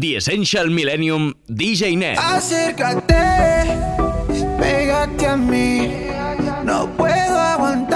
The Essential Millennium DJ Net. Acércate, pégate a mí, no puedo aguantar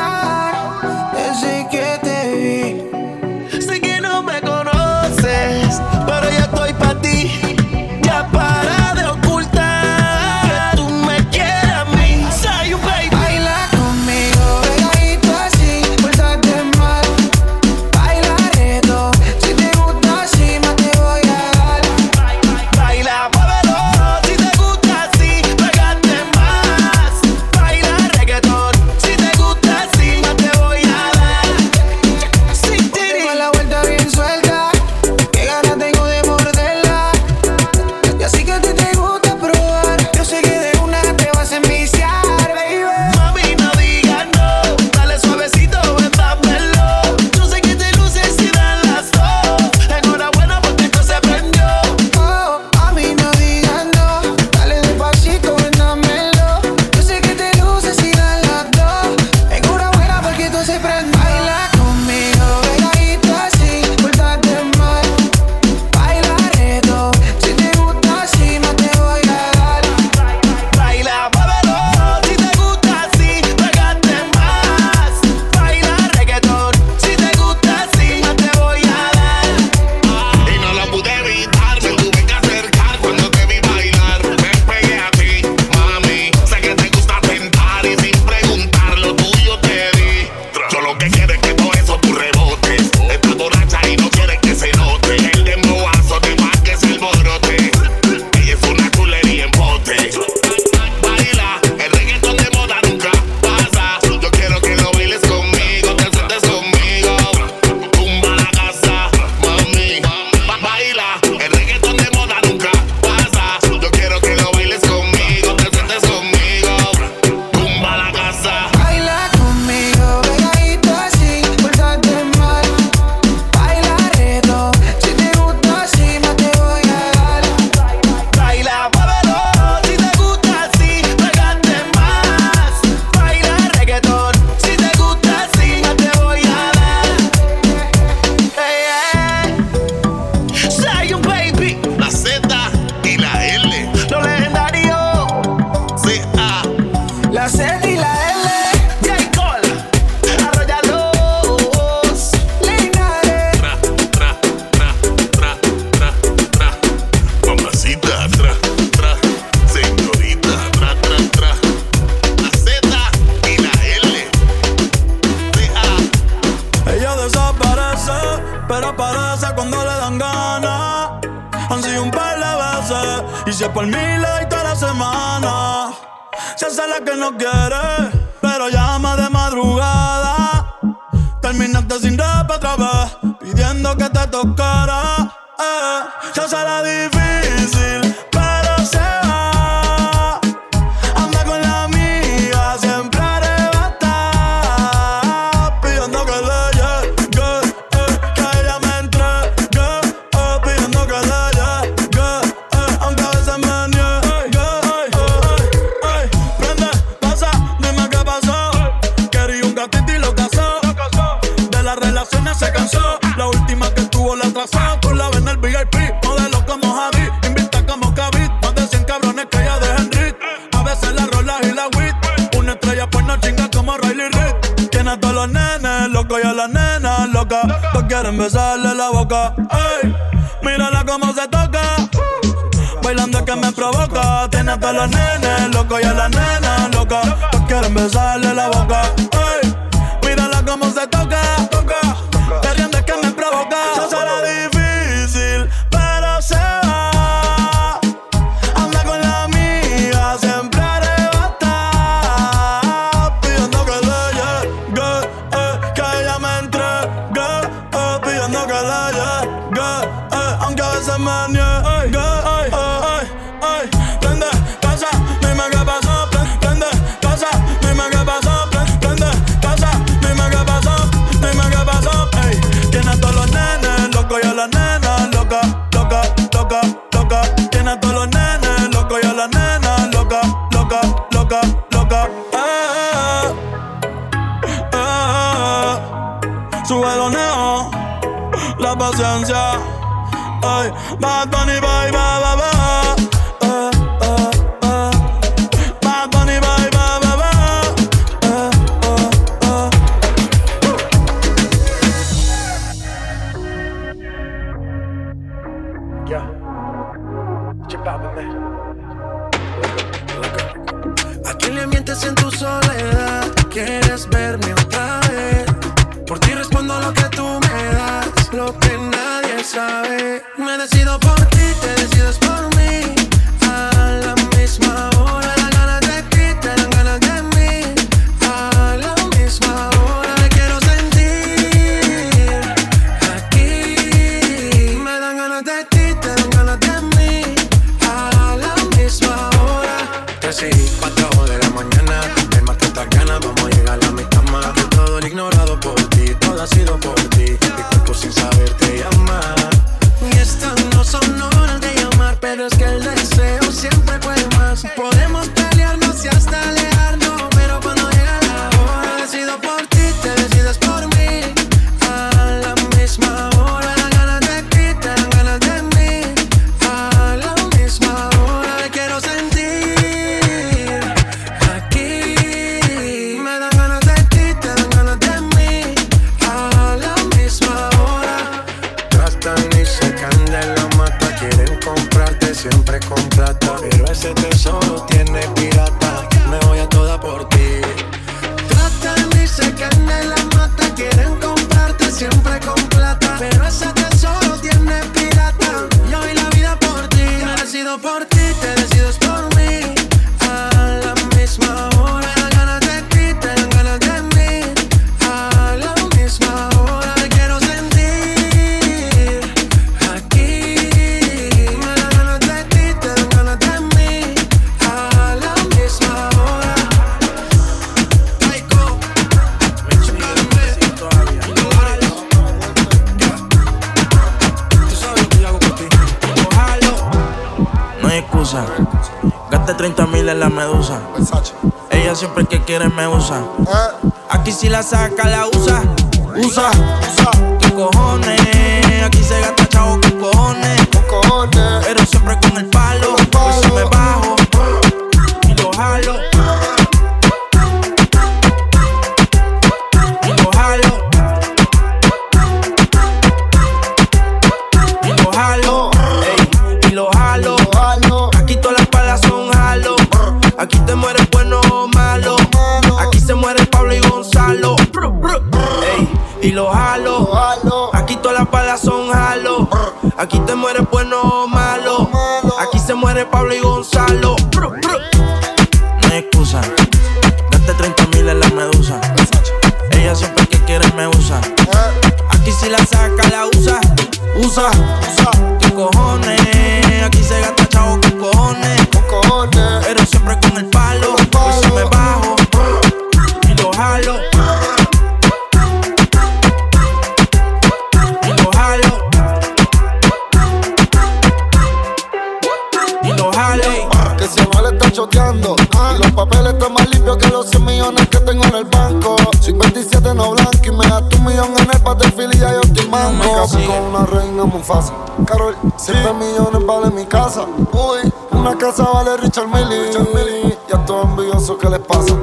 Yo que los 100 millones que tengo en el banco. Soy 27 no blanco y me das tu millón en el de filia, yo estoy. Me caso con una reina muy fácil. Carol, 7 millones vale mi casa. Uy, una casa vale Richard Milly. Richard Milly. Y a todos que les pasa.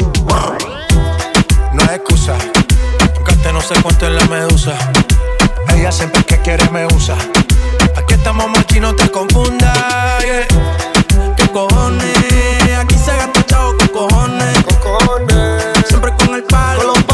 No hay excusa. Gaste no sé cuánto es la medusa. Ella siempre que quiere me usa. Aquí estamos machi, no te confundas. Yeah. ¿Qué cojones? Siempre con el palo.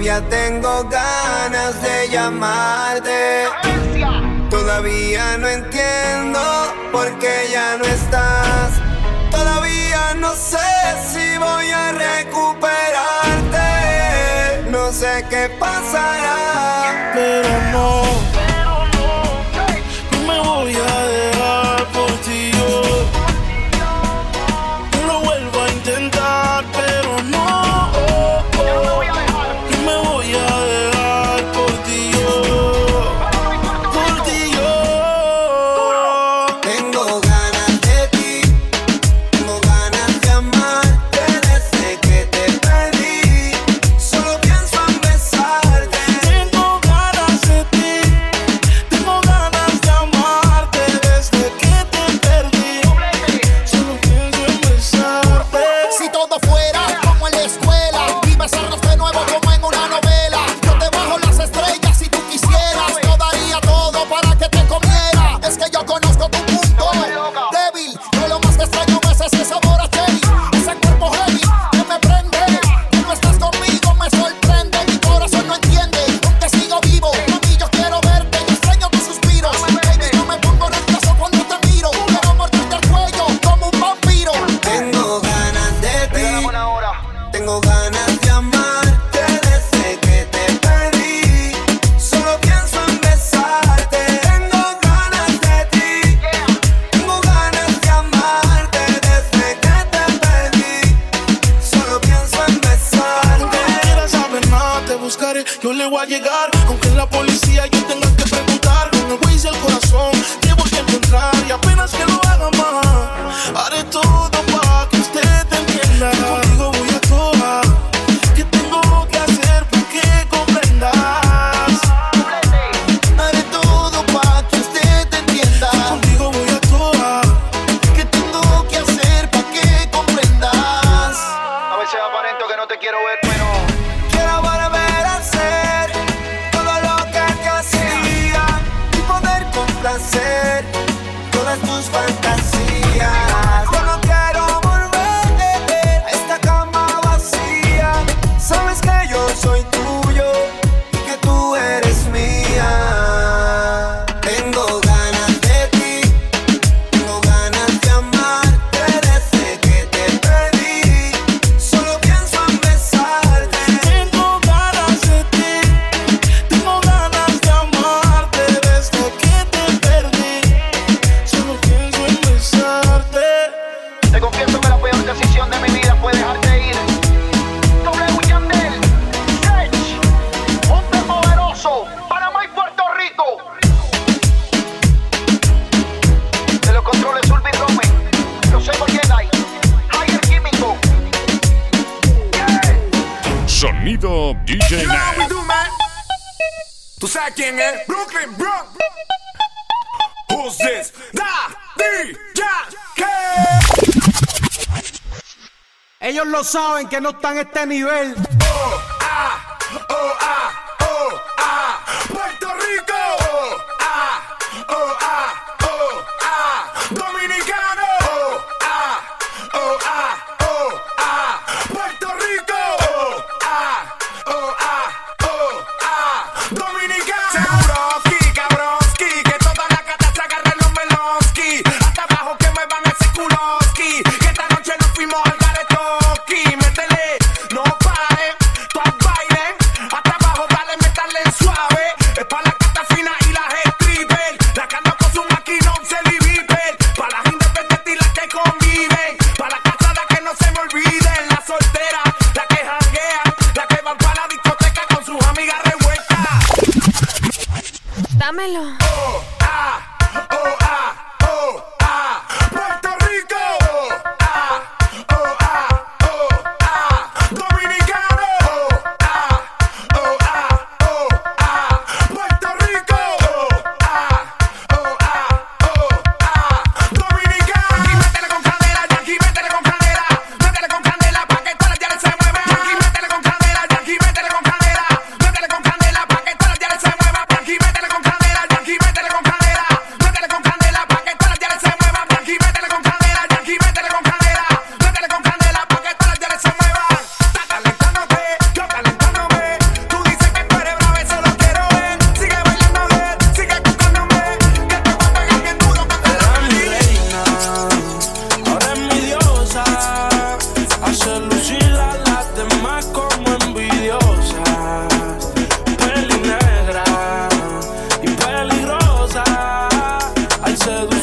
Todavía tengo ganas de llamarte. Todavía no entiendo por qué ya no estás. Todavía no sé si voy a recuperarte. No sé qué pasará, pero amor. Sonido DJ Night. Tú sabes quién es Brooklyn, bro. Who's this? Da, Ellos lo saben que no están a este nivel. Oh, ah, oh, ah.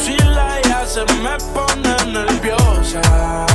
Si la ya se me pone nerviosa.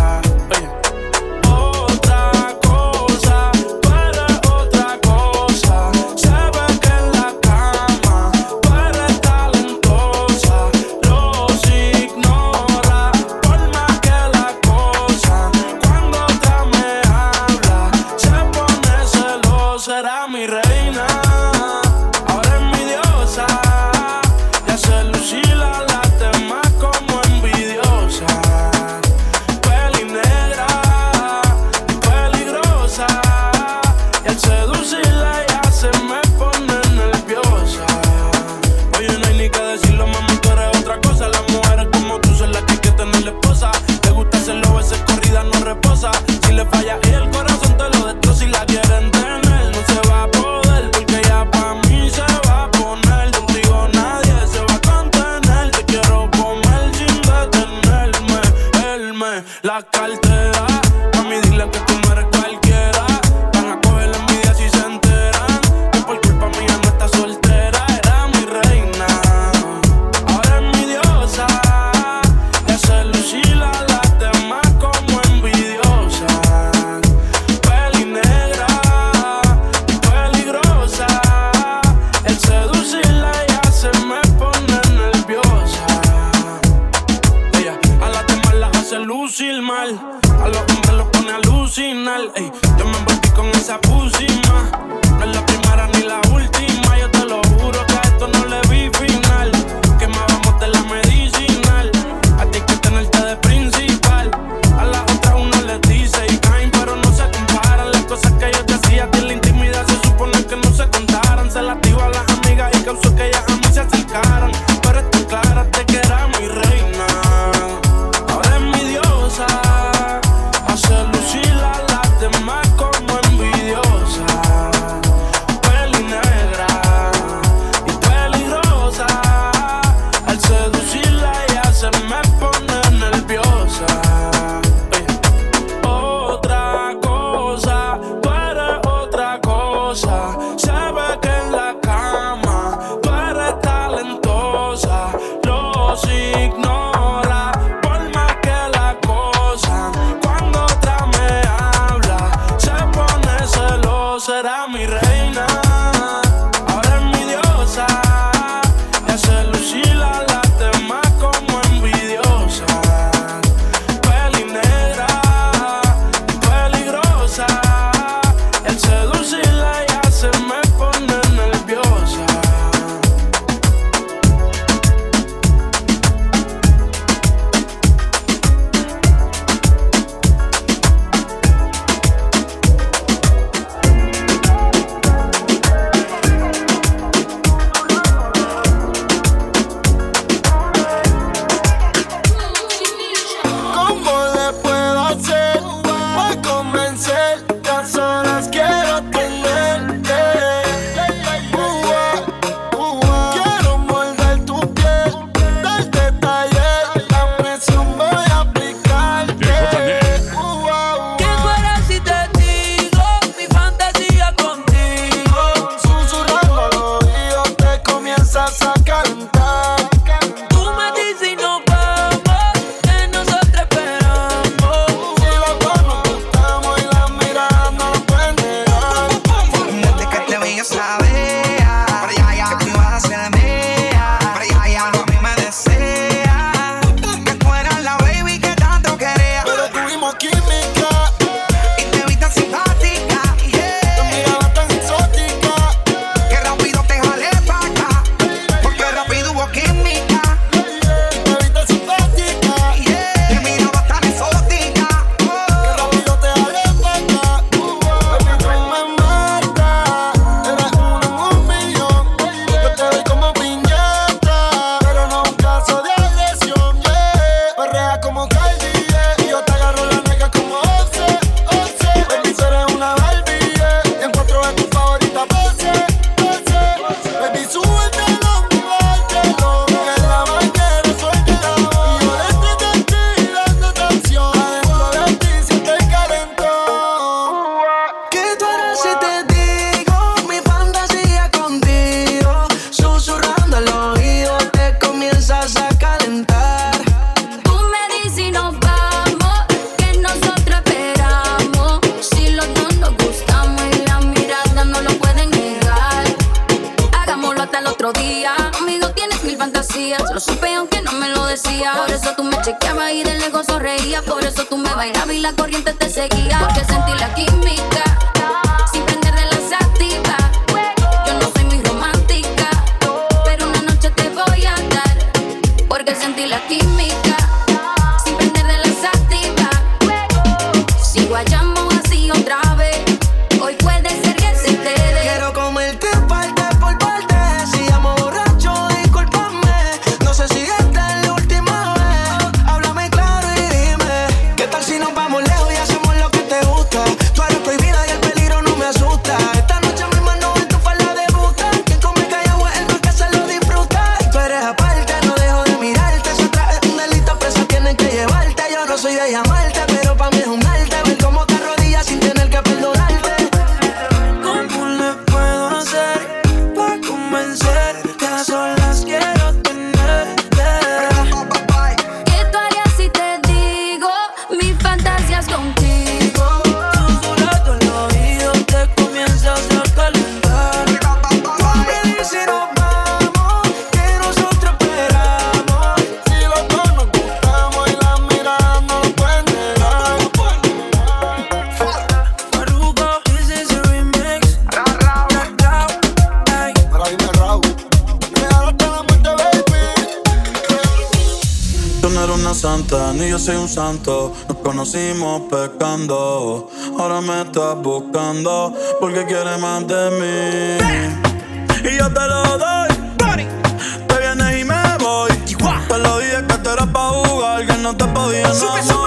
cantan y yo soy un santo. Nos conocimos pecando. Ahora me estás buscando porque quieres más de mí. Y yo te lo doy. Te vienes y me voy. Te lo dije que te era pa' jugar, que no te podía enamorar.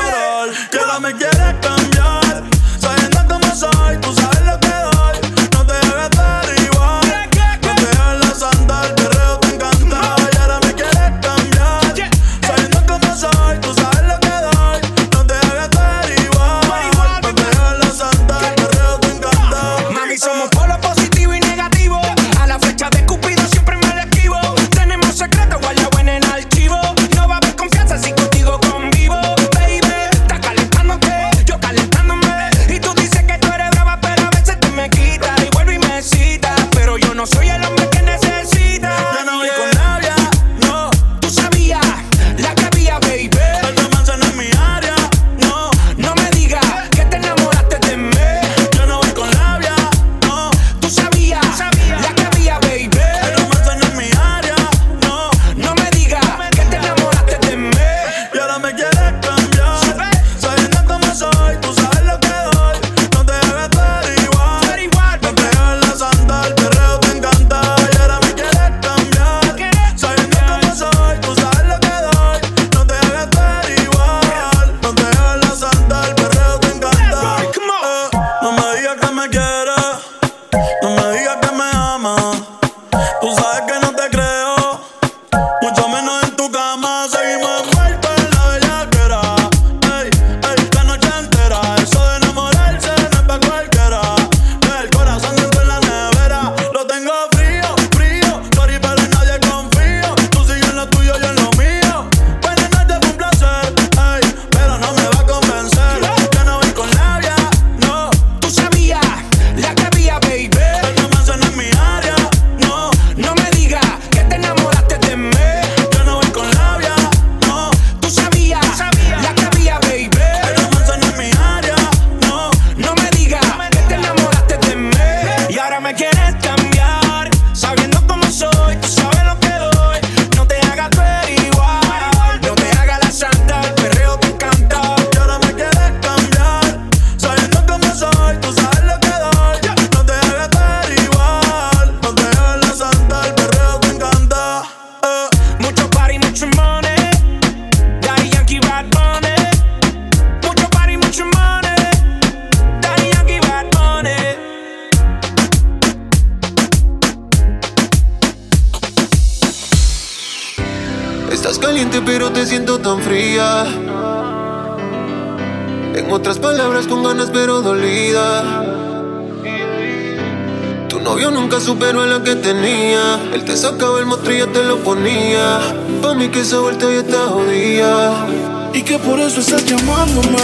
que esa vuelta ya está jodida y que por eso estás llamándome.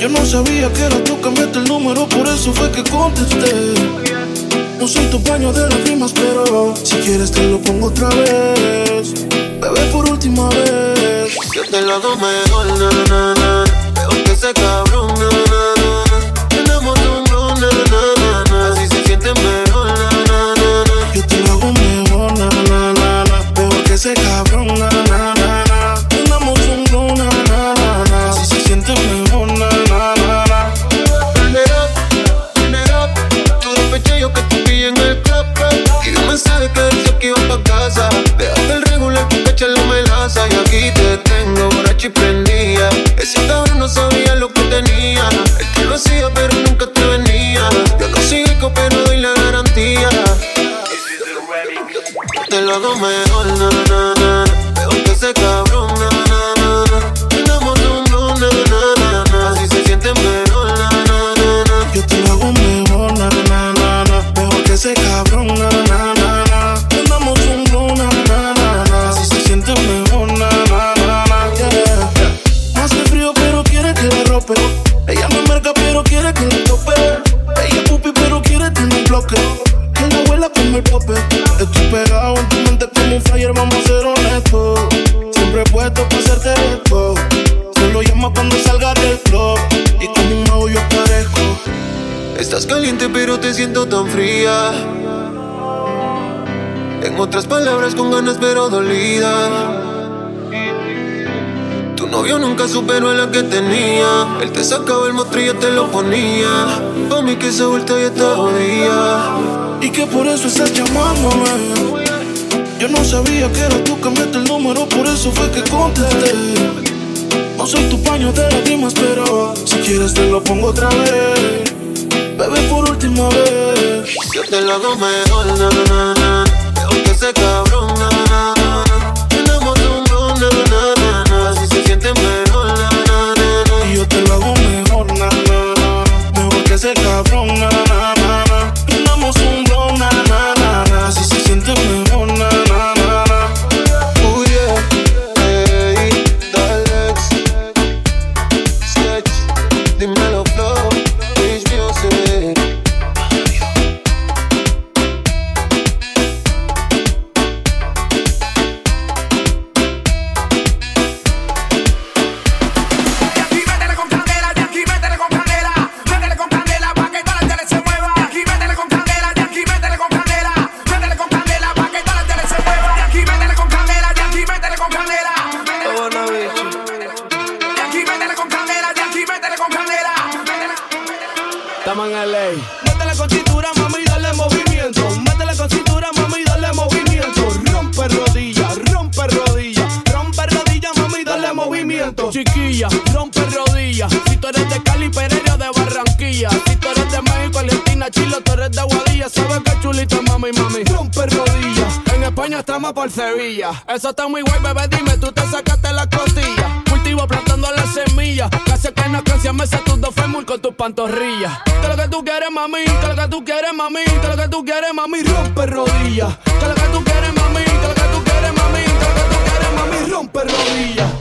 Yo no sabía que era tú, cambiaste el número, por eso fue que contesté. No soy tu baño de lágrimas, pero si quieres te lo pongo otra vez. Bebé, por última vez. Yo te lo hago mejor, na, na, na. Que se acaba nunca superó a la que tenía. Él te sacaba el monstruo y yo te lo ponía. Pa' mí que esa vuelta ya está jodida. Y que por eso estás llamándome. Yo no sabía que era tú cambiaste el número, por eso fue que contesté. No soy tu paño de lágrimas, pero si quieres te lo pongo otra vez. Bebé, por última vez. Yo te lo hago mejor, na, na, na. Peor que cabrón, Mejor Por Sevilla. Eso está muy guay, bebé, dime, tú te sacaste la costilla. Cultivo plantando la semilla. Casi que no canción me tus dos fémur con tus pantorrillas. Que lo que tú quieres, mami, que lo que tú quieres, mami, que lo que tú quieres, mami, rompe rodillas. Que lo que tú quieres, mami, que lo que tú quieres, mami, que lo que tú quieres, mami, rompe rodillas.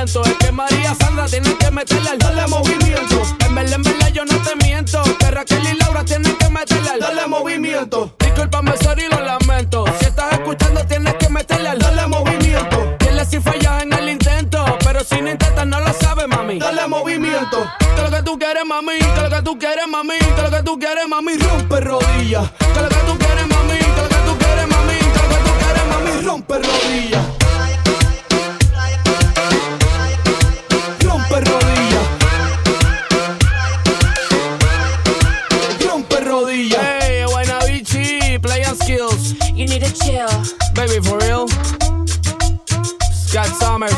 Es que María Sandra tiene que meterle al dale movimiento. En verdad, en verdad yo no te miento. Que Raquel y Laura tienen que meterle al dale movimiento. Discúlpame, sorry, lo lamento. Si estás escuchando, tienes que meterle al dale movimiento. Dile si fallas en el intento. Pero si no intentas, no lo sabes, mami. Dale movimiento. Que lo que tú quieres, mami. Que lo que tú quieres, mami. Que lo que tú quieres, mami. Rompe rodillas. Que lo que tú quieres, mami. Que lo que tú quieres, mami. Que lo que tú quieres, mami. Rompe rodillas. Baby, for real. Scott Summers.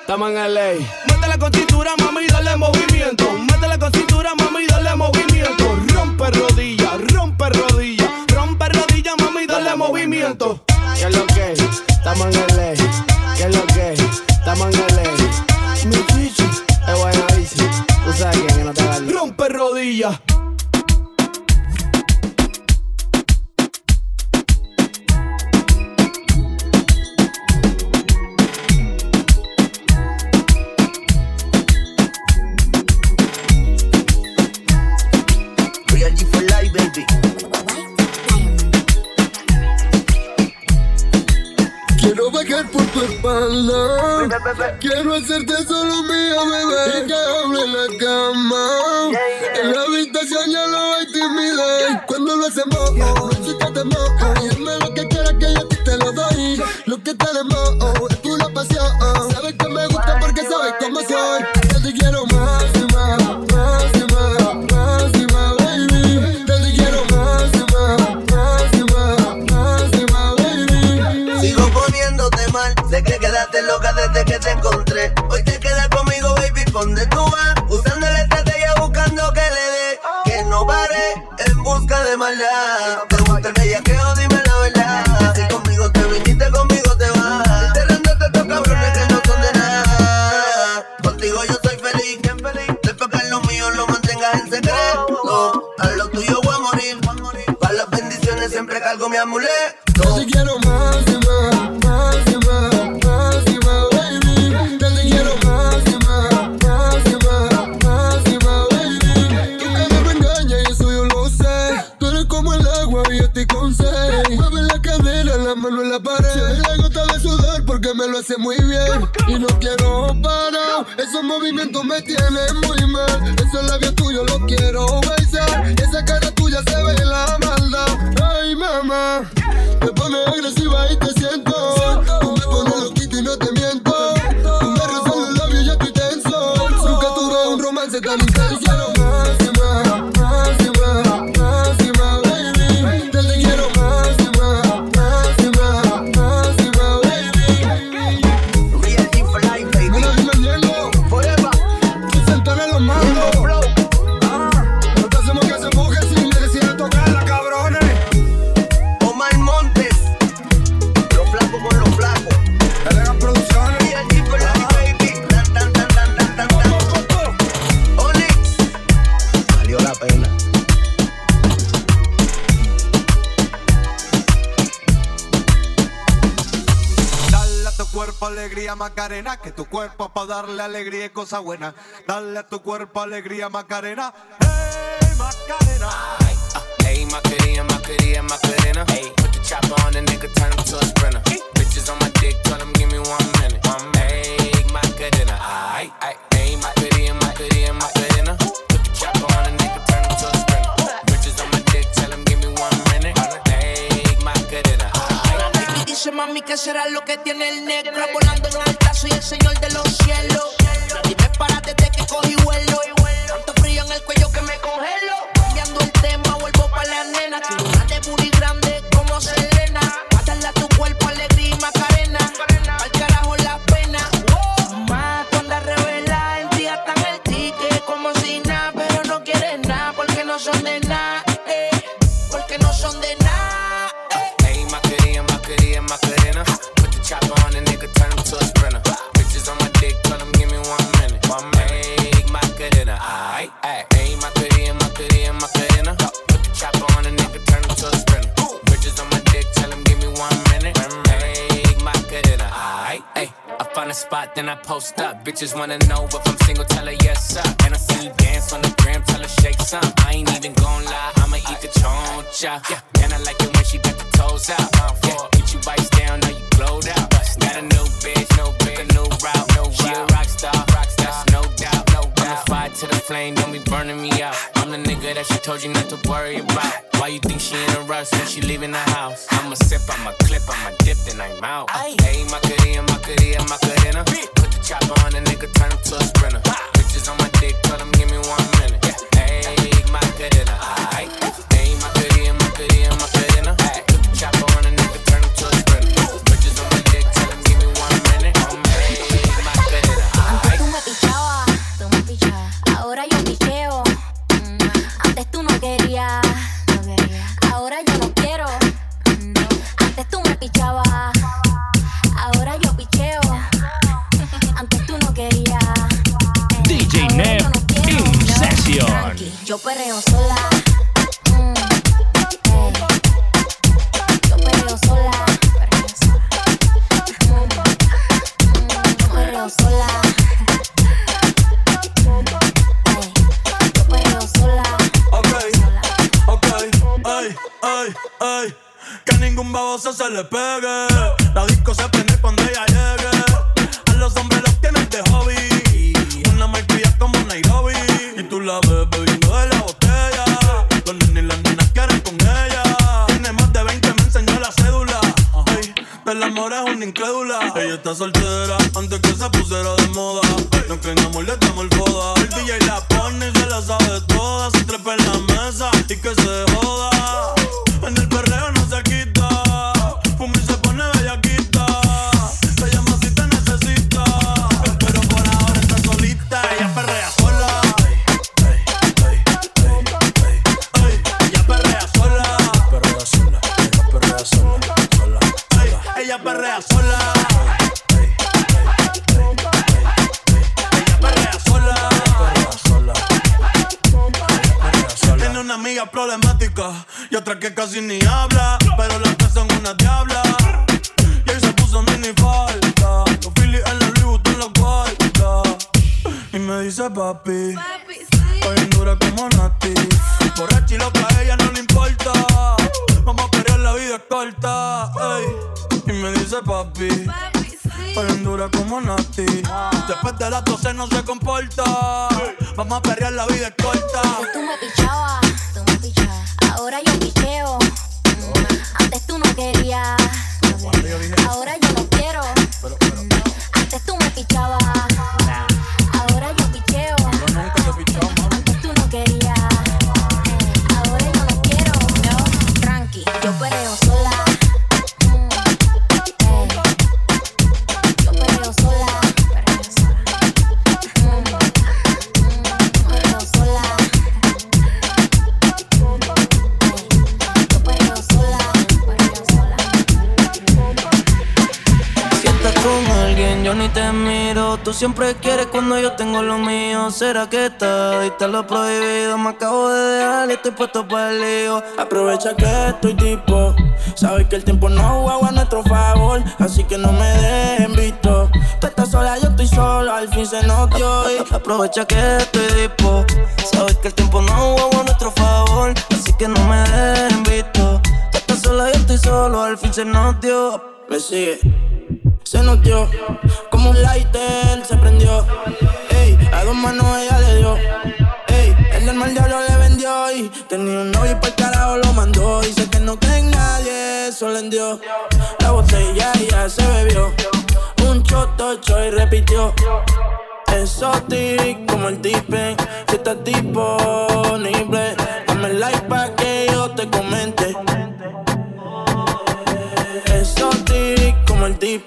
Estamos en LA. Métele con cintura, mami, dale movimiento. Métele con cintura, mami, dale movimiento. Rompe rodillas, rompe rodillas. Rompe rodillas, mami, dale movimiento. ¿Qué es lo que? Estamos en LA. ¿Qué es lo que? Estamos en LA. Mi chichi. Es buena bici. Tú sabes quién que no te Rompe rodillas. Quiero hacerte solo mía, bebé. Y que hable la cama. En la habitación ya no hay timidez. Cuando lo hacemos, no existe temor. Dime lo que quieras que yo te lo doy. Lo que tenemos gusta me tienen muy mal. Esos labios tuyos los quiero besar. Esa cara tuya se ve la maldad. Ay, mamá. Te pones agresiva y te siento. Macarena, que tu cuerpo para darle alegría y cosa buena. Dale a tu cuerpo alegría Macarena, hey Macarena. Hey, Macarena, Macarena, Macarena. Hey, put the chopper on the nigga, turn him to a sprinter. Bitches on my dick, tell him give me one minute. One. Hey, Macarena. Aight, aight. Hey, Macarena, Macarena, Macarena. Put the chopper on the nigga, turn dice mami que será lo que tiene el negro volando en alta soy el señor de los cielos. Y me para desde que cogí vuelo. Tanto frío en el cuello que me congelo. Cambiando el tema vuelvo pa' la nena then I post up. Bitches wanna know if I'm single, tell her yes, sir. And I see you dance on the gram, tell her shake some. I ain't even gon' lie, I'ma eat the choncha. Yeah, and I like it when she got the toes out. Yeah, get you bites down, now you glowed out. Got a new bitch, no bitch, a new route, no She a rock star, flame, don't be burning me out. I'm the nigga that she told you not to worry about. Why you think she in a rush when she leaving the house? I'ma sip, I'ma clip, I'ma dip, then I'm out. Hey, Macarena, Macarena, Macarena. Put the chopper on the nigga, turn him to a sprinter. Bitches on my dick, tell him give me one minute. Hey, Macarena, aight. Hey, Macarena, Macarena, Macarena. Put ay. Que me dice papi, estoy en dura como Nati. Borracha y loca, a ella no le importa. Vamos a pelear, la vida es corta. ey. Y me dice papi, estoy en dura como Nati. Después de las 12 no se comporta. Vamos a perrear, la vida es corta. Antes tú me pichabas, tú me pichabas. Ahora yo picheo. Mm, Antes tú no querías. Ahora yo no quiero. Antes tú me pichabas. Tú siempre quieres cuando yo tengo lo mío. ¿Será que está? Diste lo prohibido. Me acabo de dejar y estoy puesto para el lío. Aprovecha que estoy tipo. Sabes que el tiempo no juega a nuestro favor. Así que no me dejen visto. Tú estás sola, yo estoy solo. Al fin se nos dio. Aprovecha que estoy dispo. Sabes que el tiempo no jugó a nuestro favor. Así que no me dejen visto. Tú estás sola, yo estoy solo. Al fin se nos dio. Me sigue. Se nos dio. Como un lighter se prendió. Ey, a dos manos ella le dio. Ey, el del mal diablo le vendió. Y tenía un novio y por carajo lo mandó. Dice que no cree en nadie, eso le dio. La botella ya se bebió. Un chotocho y repitió. Exotic como el tipen. Si estás disponible, dame like pa' que yo te comente. Si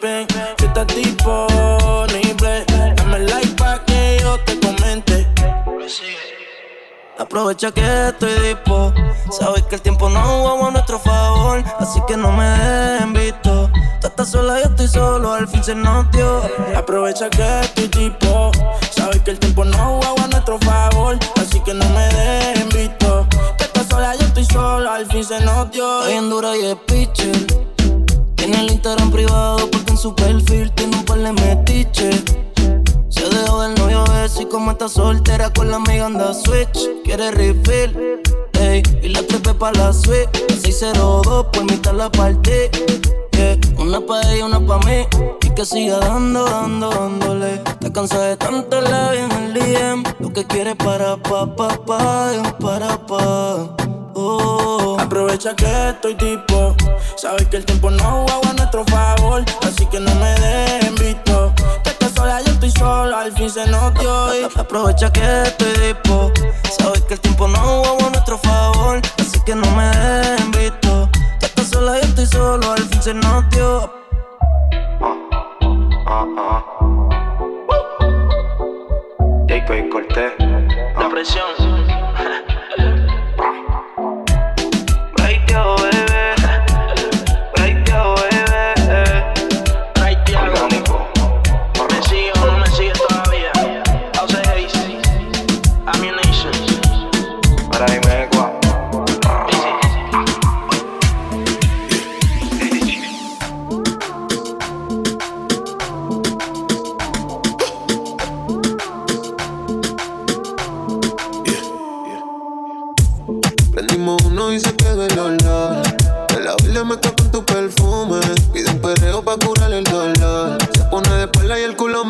estás disponible, dame like pa' que yo te comente. Aprovecha que estoy dispo. Sabes que el tiempo no jugó a nuestro favor. Así que no me dejen visto. Tú estás sola, yo estoy solo. Al fin se nos dio. Aprovecha que estoy tipo. Sabes que el tiempo no juega a nuestro favor. Así que no me dejen visto. Tú estás sola, yo estoy solo. Al fin se nos dio. Estoy en dura y es pitcher. Tiene el Instagram privado porque en su perfil tiene un par de metiches. Se dejó del novio ese y como está soltera con la amiga anda switch. Quiere refill, ey, y la trepe pa' la suite. 602 por mitad la partí. Una pa' ella, una pa' mí. Y que siga dando, dando, dándole. Te cansé de tanto la en el DM. Lo que quiere para pa, pa, pa, es para pa. Oh. Aprovecha que estoy tipo. Sabes que el tiempo no juega a nuestro favor. Así que no me dejen visto. Tú estás sola, yo estoy solo. Al fin se nos dio. y- Aprovecha que estoy dispo. Sabes que el tiempo no jugó a nuestro favor. Así que no me dejen visto. Tú estás sola, yo estoy solo. Al fin se nos dio. Jacob y Cortés. La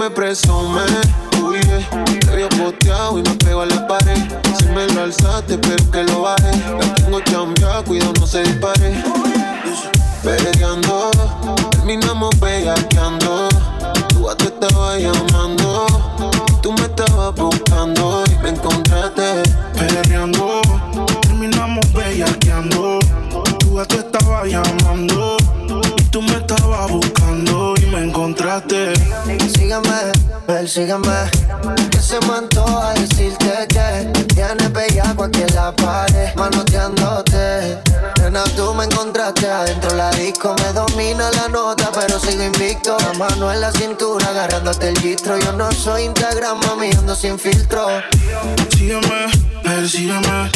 me presume. Uy, yeah. te había posteado y me pego a la pared. Si me lo alzaste, pero que lo baje. La tengo chambeada, cuidado, no se dispare. Peleando, terminamos bellaqueando. Tú a tú estabas llamando, tú me estabas buscando y me encontraste. Persígueme. Que se me antoja decirte que tienes bellaco aquí en la pared, manoteándote. Nena, tú me encontraste adentro la disco, me domina la nota, pero sigo invicto. La mano en la cintura, agarrándote el gistro. Yo no soy Instagram, mami, ando sin filtro. Sígueme, persígueme.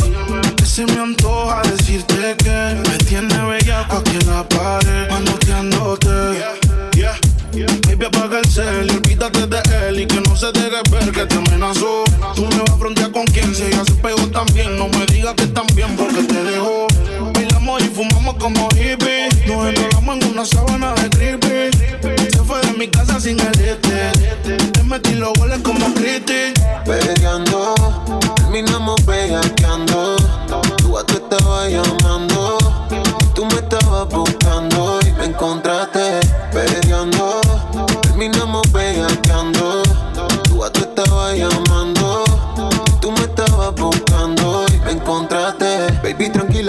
Que se me antoja decirte que me tiene bellaco aquí en la pared, manoteándote. Yeah, yeah. Baby, apaga el cel y olvídate de él y que no se deje ver que te amenazó. Tú me vas a frontear con quien se ya se pegó también. No me digas que también porque te dejó. Bailamos y fumamos como hippies. Nos enrolamos en una sábana de creepy. Se fue de mi casa sin el este. Te metí los goles como Cristi. Peleando, terminamos bellaqueando. Tú a tú estabas llamando, tú me estabas buscando y me encontraste.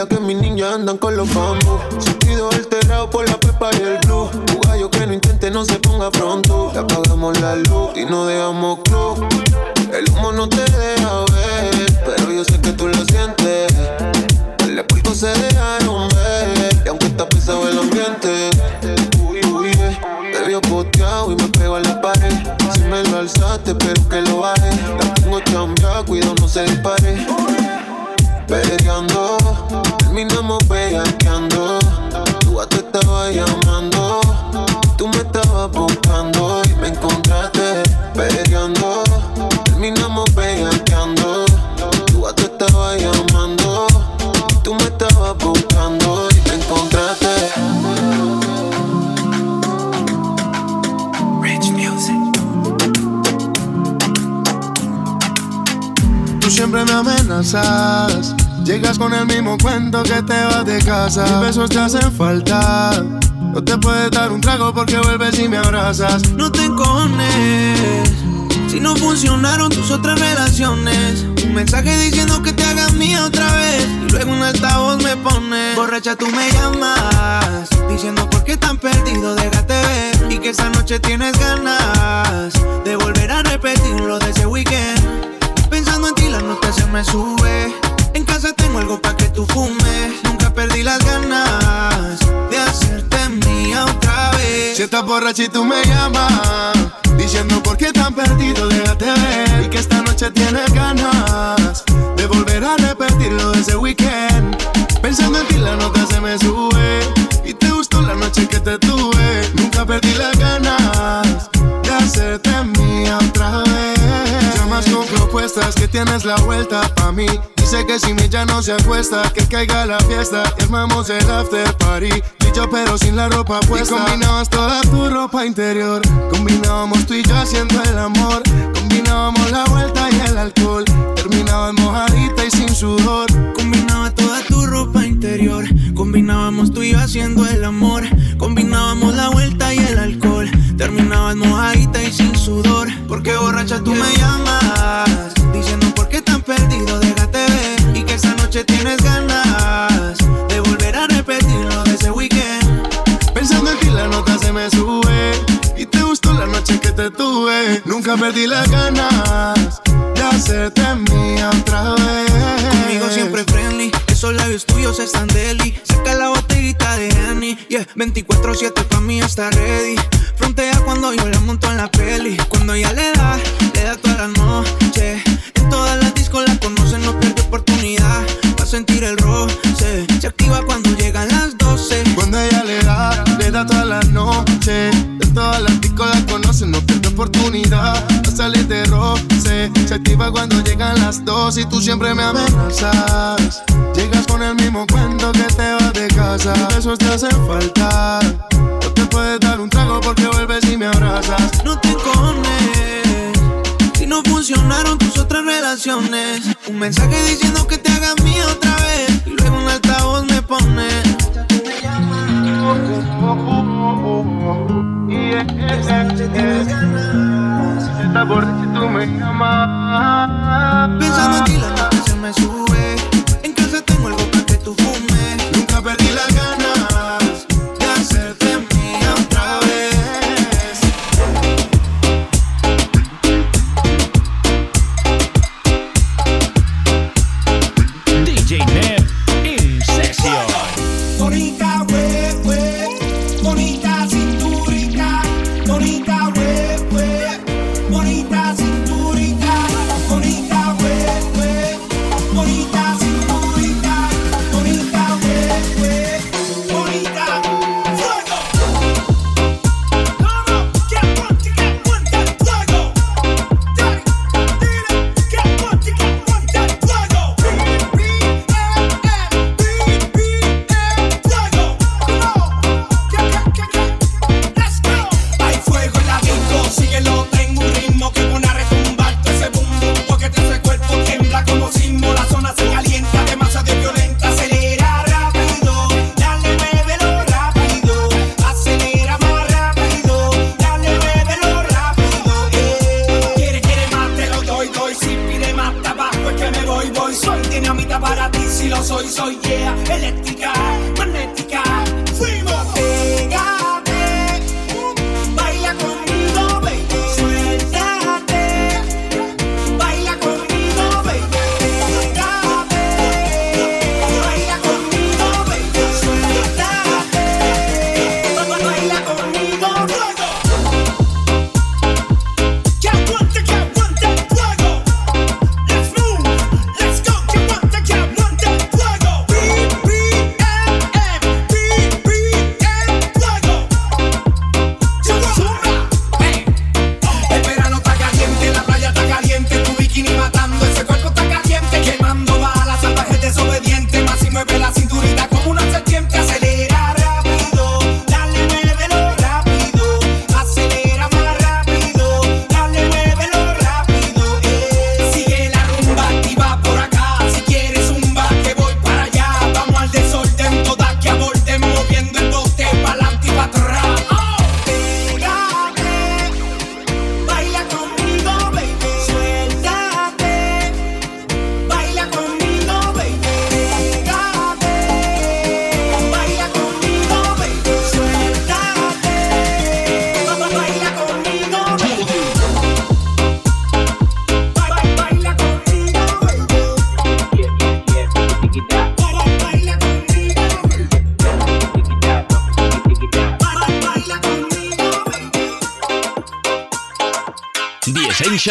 Que mis niñas andan con los bambus. Sentido alterado por la pepa y el blue. Tu gallo que no intente no se ponga pronto. Le apagamos la luz y no dejamos club. El humo no te deja ver, pero yo sé que tú lo sientes. El pulpo se dejaron ver, y aunque está pesado el ambiente. Uy, uy, eh, te vio poteado y me pego a la pared. Si me lo alzaste, espero que lo baje. La tengo chambeada, cuidado no se dispare. Peleando, terminamos bellaqueando. Tú a tú estabas llamando, tú me estabas buscando y me encontraste. Peleando, terminamos bellaqueando. Tú a tú estabas llamando, tú me estabas buscando y me encontraste. Rich Music. Tú siempre me amenazas. Llegas con el mismo cuento que te vas de casa. Mis besos te hacen falta. No te puedes dar un trago porque vuelves y me abrazas. No te encojones si no funcionaron tus otras relaciones. Un mensaje diciendo que te hagas mía otra vez. Y luego un altavoz me pone. Borracha, tú me llamas. Diciendo por qué tan perdido, déjate ver. Y que esa noche tienes ganas de volver a repetir lo de ese weekend. Pensando en ti, la nota se me sube. En casa tengo algo para que tú fumes. Nunca perdí las ganas de hacerte mía otra vez. Si estás borracha y tú me llamas, diciendo por qué tan perdido, déjate ver. Y que esta noche tienes ganas de volver a repetir lo de ese weekend. Pensando en ti, la nota se me sube. Y te gustó la noche que te tuve. Nunca perdí las ganas de hacerte mía que tienes la vuelta pa' mí. Dice que si mi ya no se acuesta, que caiga la fiesta. Y armamos el after party. Yo, pero sin la ropa puesta. Y combinabas toda tu ropa interior. Combinábamos tú y yo haciendo el amor. Combinábamos la vuelta y el alcohol. Terminabas mojadita y sin sudor. Combinaba toda tu ropa interior. Combinábamos tú y yo haciendo el amor. Combinábamos la vuelta y el alcohol. Terminabas mojadita y sin sudor. Porque borracha tú me llamas. Diciendo por qué tan perdido, déjate ver. Y que esa noche tienes ganas de volver a repetir lo de ese weekend. Pensando en ti la nota se me sube Y te gustó la noche que te tuve Nunca perdí las ganas De hacerte mía otra vez Conmigo siempre friendly, esos labios tuyos están deli. Saca la botellita yeah. 24-7 pa' mí está ready. Frontea cuando yo la monto en la peli. Cuando ella le da, le da toda la noche. En todas las discos la conocen, no pierde oportunidad. Va a sentir el roce. Se activa cuando llegan las 12. Cuando ella le da, le da toda la noche De todas las discos la conocen, no pierde oportunidad Va a salir de roce Se activa cuando llegan las dos Y tú siempre me amenazas Llegas con el mismo cuento que te de casa besos te hacen falta No te puedes dar un trago porque vuelves y me abrazas No te encojones si no funcionaron tus otras relaciones. Un mensaje diciendo que te hagas mía otra vez. Y luego un altavoz me pone. Esta por si tú me llamas. Pensando en ti la nota se me sube.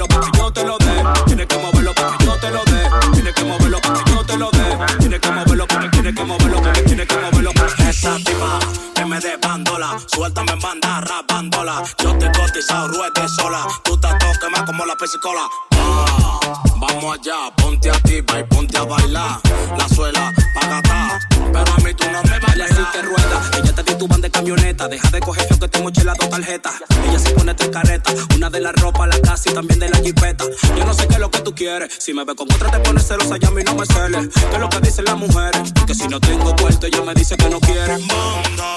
moverlo pa' que yo te lo dé. Tienes que moverlo pa' que yo te lo dé. Tienes que moverlo pa' que yo te lo dé. Tienes que moverlo, pa' que- tienes que moverlo, pa' que- tienes que moverlo pa' que- Esa tipa que me dé bandola Suéltame en banda, rapándola. Yo te cotizado, ruede sola. Tú te más como la pesicola Ah, Vamos allá, ponte activa y ponte a bailar. La suela, Deja de coger feo que tengo chela dos tarjetas. Ella se pone tres caretas, una de la ropa, la casa y también de la jipeta. Yo no sé qué es lo que tú quieres. Si me ve con otra te pones celosa y a mí no me celes. ¿Qué es lo que dicen las mujeres? Que si no tengo puerto ella me dice que no quiere. Banda,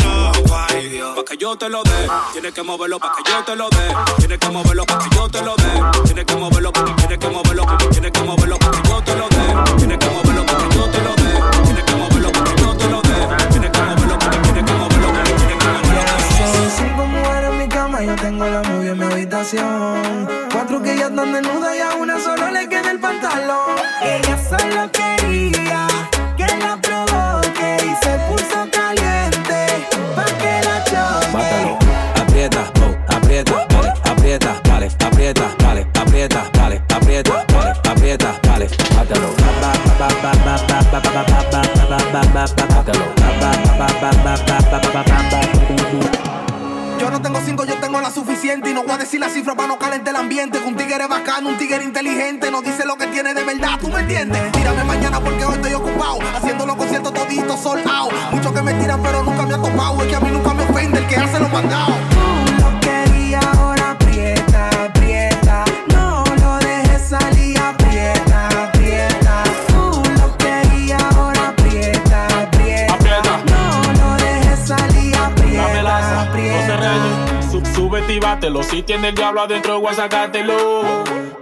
Dios. Pa' que yo te lo dé, tienes que moverlo pa' que yo te lo dé. Tienes que moverlo pa' que yo te lo dé. Tienes que moverlo, tienes que moverlo, tienes que moverlo pa' que yo te lo dé. Tienes que moverlo pa' que yo te lo dé. Tienes que moverlo pa' que yo te lo dé. Tienes que moverlo, tienes que moverlo, tienes que moverlo. Cinco mujeres en mi cama, yo tengo la movie en mi habitación. Cuatro que ya están desnudas Yo no tengo cinco, yo tengo la suficiente. Y no voy a decir la cifra para no calentar el ambiente. Que un tigre bacano, un tigre inteligente. No dice lo que tiene de verdad, ¿tú me entiendes? Tírame mañana porque hoy estoy ocupado. Haciendo los conciertos toditos sold out. Muchos que me tiran, pero nunca me ha topado. Es que a mí nunca me ofende el que hace los mandados. Tú lo querías, ahora aprieta, aprieta. Bátelo. Si tiene el diablo adentro, voy a sacártelo.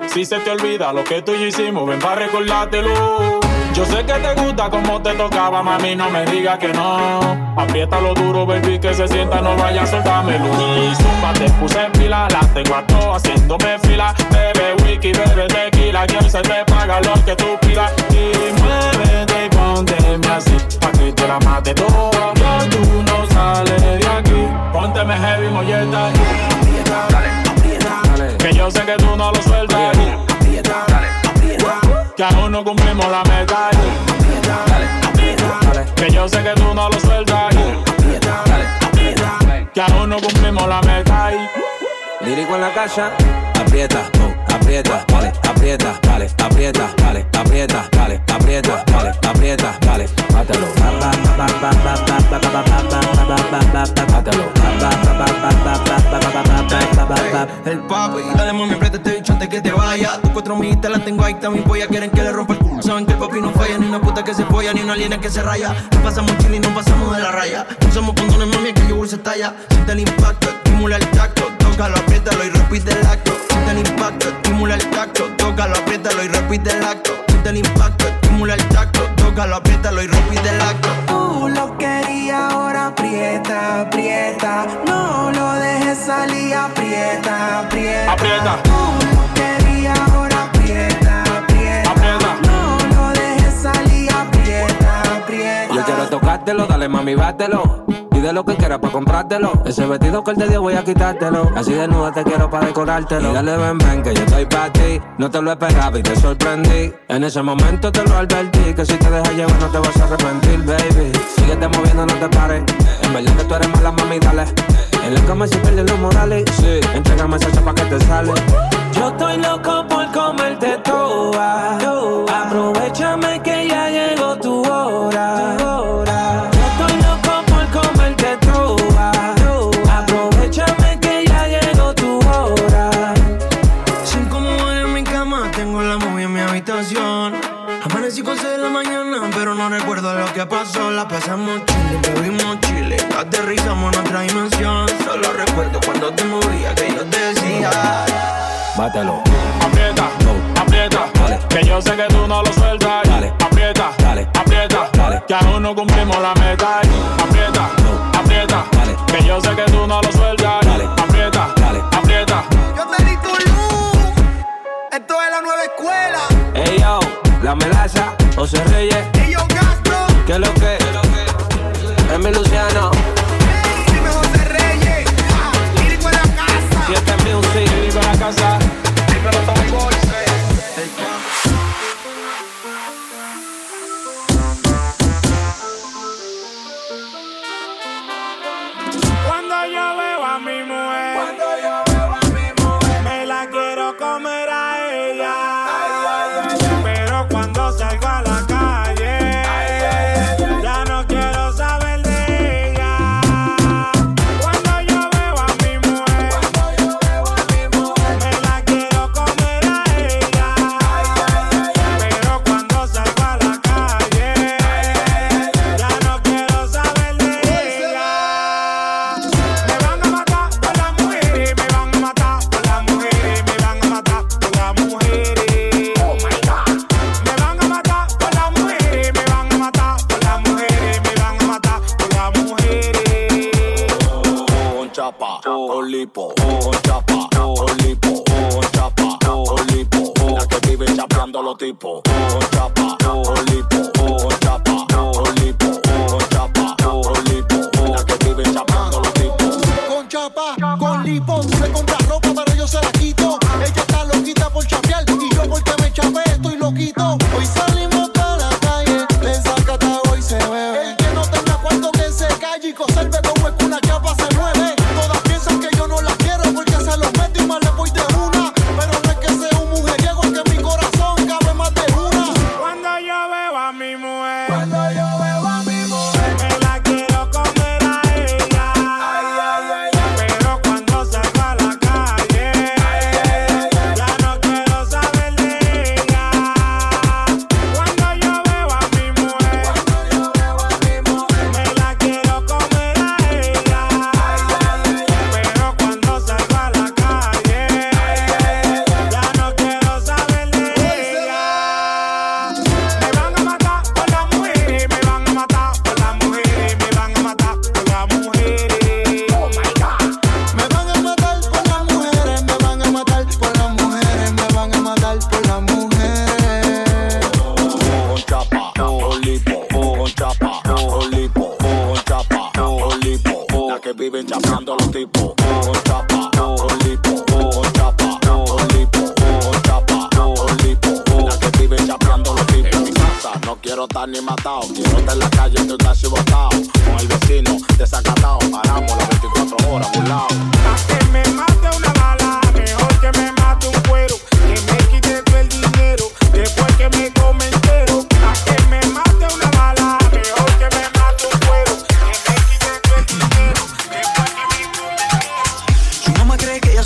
Si se te olvida lo que tú y yo hicimos, ven para recordártelo. Yo sé que te gusta como te tocaba, mami, no me digas que no. Apriétalo duro, baby, que se sienta, no vaya a soltármelo. Y zumba, te puse en fila, la tengo a todas haciéndome fila. Bebe wiki, bebe tequila, que hoy se te paga lo que tú pidas. Y muévete y pónteme así, pa' que te la mate toda. Que tú no sales de aquí. Pónteme heavy, molleta. Que yo sé que tú no lo sueltas. Que aún no cumplimos la meta. Que yo sé que tú no lo sueltas. Que aún no cumplimos la meta. Lírico en la casa, aprieta, oh, aprieta, vale, aprieta, dale, aprieta, dale, aprieta, dale, aprieta, dale, aprieta, dale, mátalo. El papi, dale mami, apriétate este bicho antes que te vaya. Tus cuatro militas las tengo ahí, también voy a quieren que le rompa el culo. Saben que el papi no falla, ni una puta que se folla, ni una línea que se raya. No pasamos chile y no pasamos de la raya. No somos condones, mami, que yogur se talla. Siente el impacto, estimula el tacto Tócalo, apriétalo y repite el acto. Siente el impacto, estimula el tacto. Tócalo, apriétalo y repite el acto. Siente el impacto, estimula el tacto. Tócalo, apriétalo y repite el acto. Tú lo querías, ahora aprieta, aprieta. No lo dejes salir, aprieta, aprieta. Aprieta. Tú lo querías, ahora aprieta, aprieta. No lo dejes salir, aprieta, aprieta. Yo quiero tocártelo, dale mami, bátelo. Pide lo que quieras para comprártelo. Ese vestido que él te dio voy a quitártelo. Así desnuda te quiero para decorártelo. Y dale ven, ven, que yo estoy para ti. No te lo esperaba y te sorprendí. En ese momento te lo advertí. Que si te dejas llevar no te vas a arrepentir, baby. Síguete moviendo, no te pares. En verdad que tú eres mala, mami, dale. En la cama si pierdes los morales. Sí, entrégame esa chapa que te sale. Yo estoy loco por comerte toda. Aprovechame que ya llegó Aprieta, aprieta. Que yo sé que tú no lo sueltas. Aprieta, aprieta. Que aún no cumplimos la meta. Aprieta, aprieta. Que yo sé que tú no lo sueltas. Aprieta, aprieta. Yo te di tu luz. Esto es la nueva escuela. Ey yo, la melaza, José Reyes. people.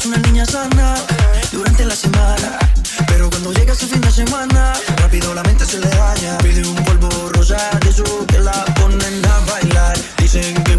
una niña sana durante la semana. Pero cuando llega su fin de semana, rápido la mente se le daña. Pide un polvo rosa de eso que la ponen a bailar. Dicen que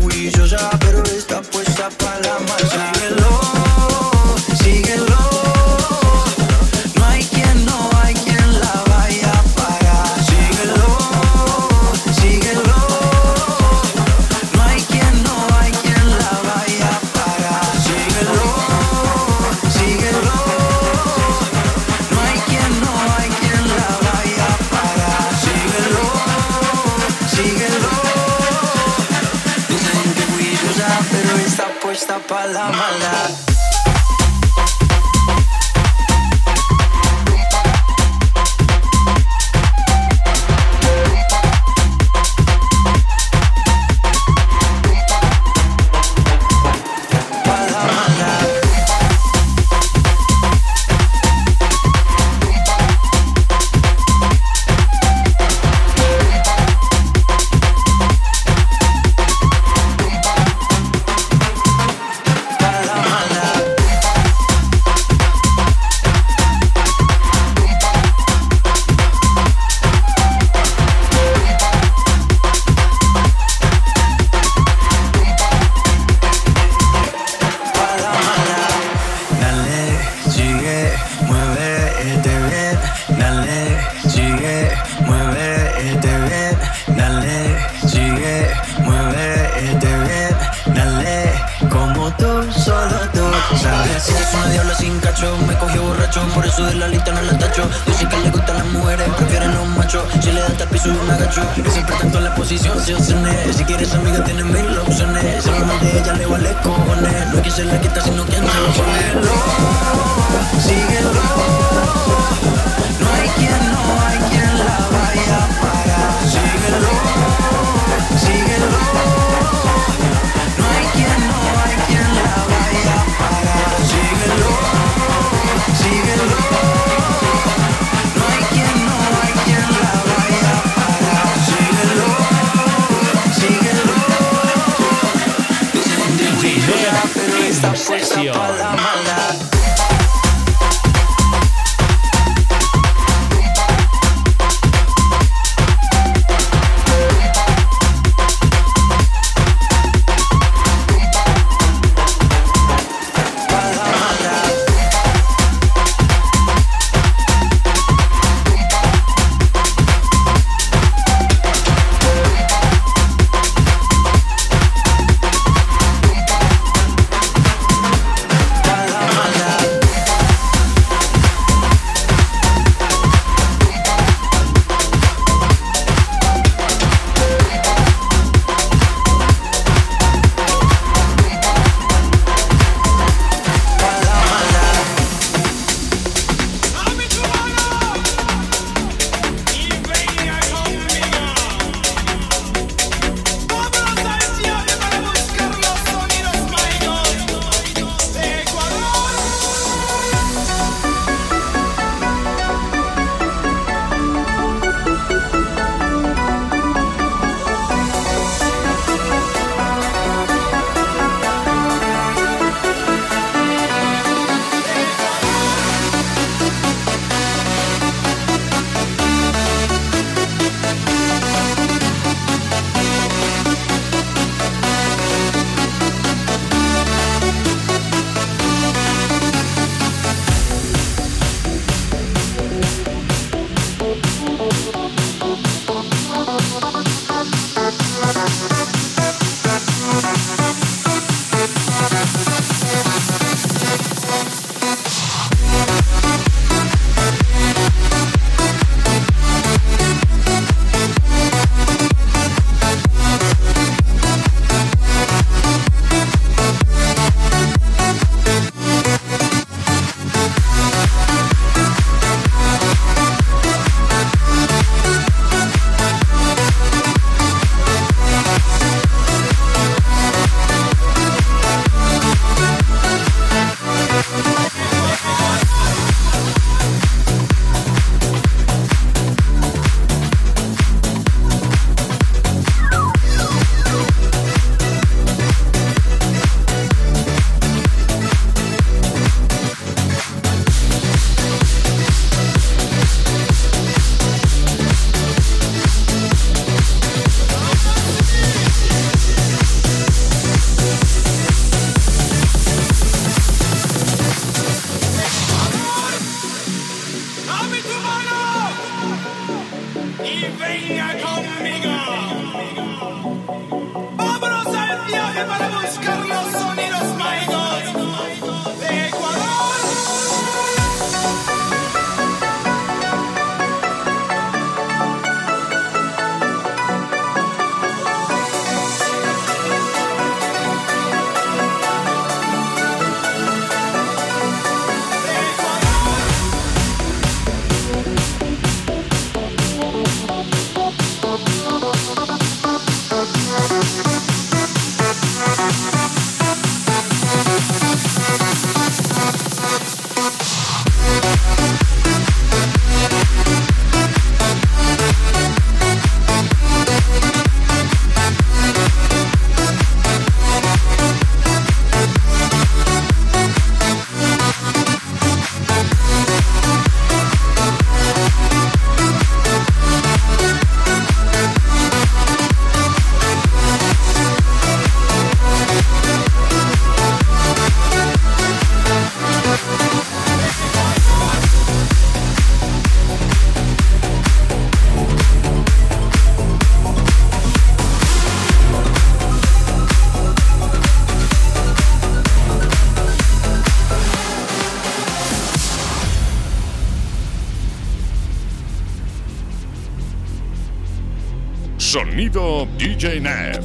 DJ Nev.